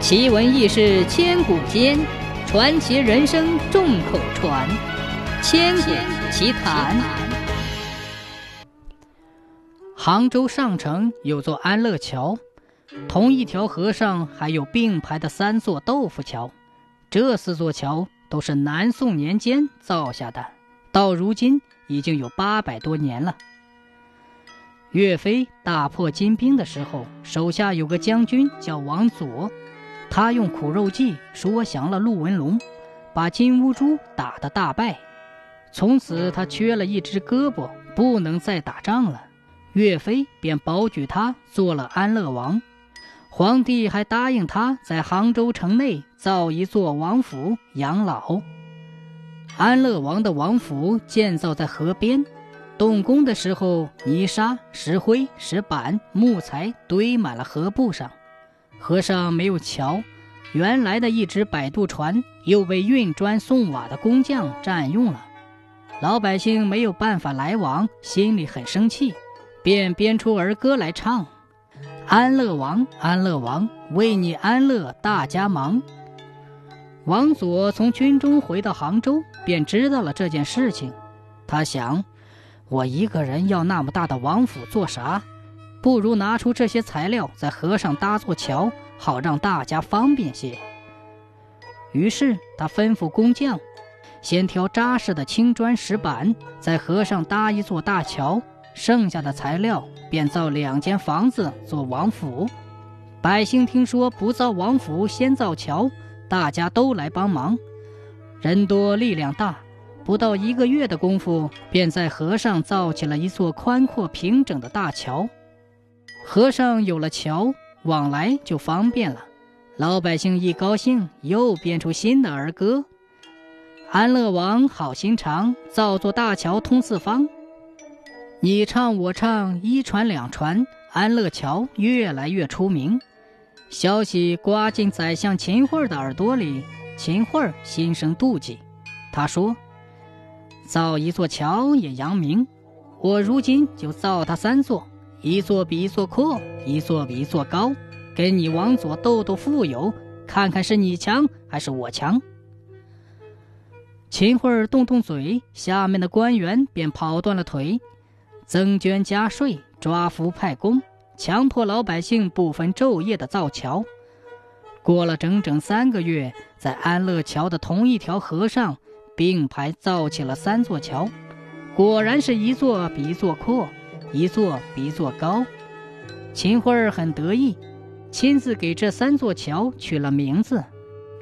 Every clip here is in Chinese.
奇闻异事千古间，传奇人生众口传。千古奇谈。杭州上城有座安乐桥，同一条河上还有并排的三座豆腐桥。这四座桥都是南宋年间造下的，到如今已经有八百多年了。岳飞大破金兵的时候，手下有个将军叫王佐，他用苦肉计说降了陆文龙，把金兀术打得大败。从此他缺了一只胳膊，不能再打仗了。岳飞便保举他做了安乐王，皇帝还答应他在杭州城内造一座王府养老。安乐王的王府建造在河边。动工的时候，泥沙、石灰、石板、木材堆满了河埠上。河上没有桥，原来的一只摆渡船又被运砖送瓦的工匠占用了。老百姓没有办法来往，心里很生气，便编出儿歌来唱：“安乐王，安乐王，为你安乐大家忙。”王佐从军中回到杭州，便知道了这件事情。他想。我一个人要那么大的王府做啥？不如拿出这些材料，在河上搭座桥，好让大家方便些。于是他吩咐工匠，先挑扎实的青砖石板，在河上搭一座大桥，剩下的材料便造两间房子做王府。百姓听说不造王府先造桥，大家都来帮忙，人多力量大。不到一个月的功夫，便在河上造起了一座宽阔平整的大桥。河上有了桥，往来就方便了。老百姓一高兴，又编出新的儿歌：“安乐王好心肠，造座大桥通四方。你唱我唱，一传两传，安乐桥越来越出名。消息刮进宰相秦桧的耳朵里，秦桧心生妒忌。他说。”造一座桥也扬名，我如今就造它三座，一座比一座阔，一座比一座高，跟你王佐斗斗富有，看看是你强还是我强。秦桧动动嘴，下面的官员便跑断了腿，增捐加税，抓夫派工，强迫老百姓不分昼夜的造桥。过了整整三个月，在安乐桥的同一条河上。并排造起了三座桥，果然是一座比一座阔，一座比一座高。秦桧儿很得意，亲自给这三座桥取了名字，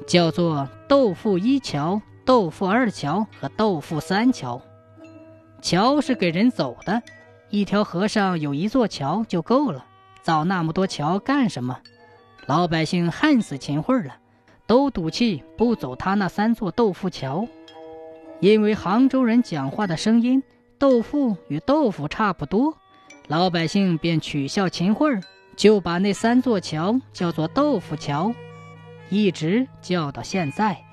叫做“豆腐一桥”“豆腐二桥”和“豆腐三桥”。桥是给人走的，一条河上有一座桥就够了，造那么多桥干什么？老百姓恨死秦桧儿了，都赌气不走他那三座豆腐桥。因为杭州人讲话的声音“豆腐”与“豆腐”差不多，老百姓便取笑秦桧，就把那三座桥叫做“豆腐桥”，一直叫到现在。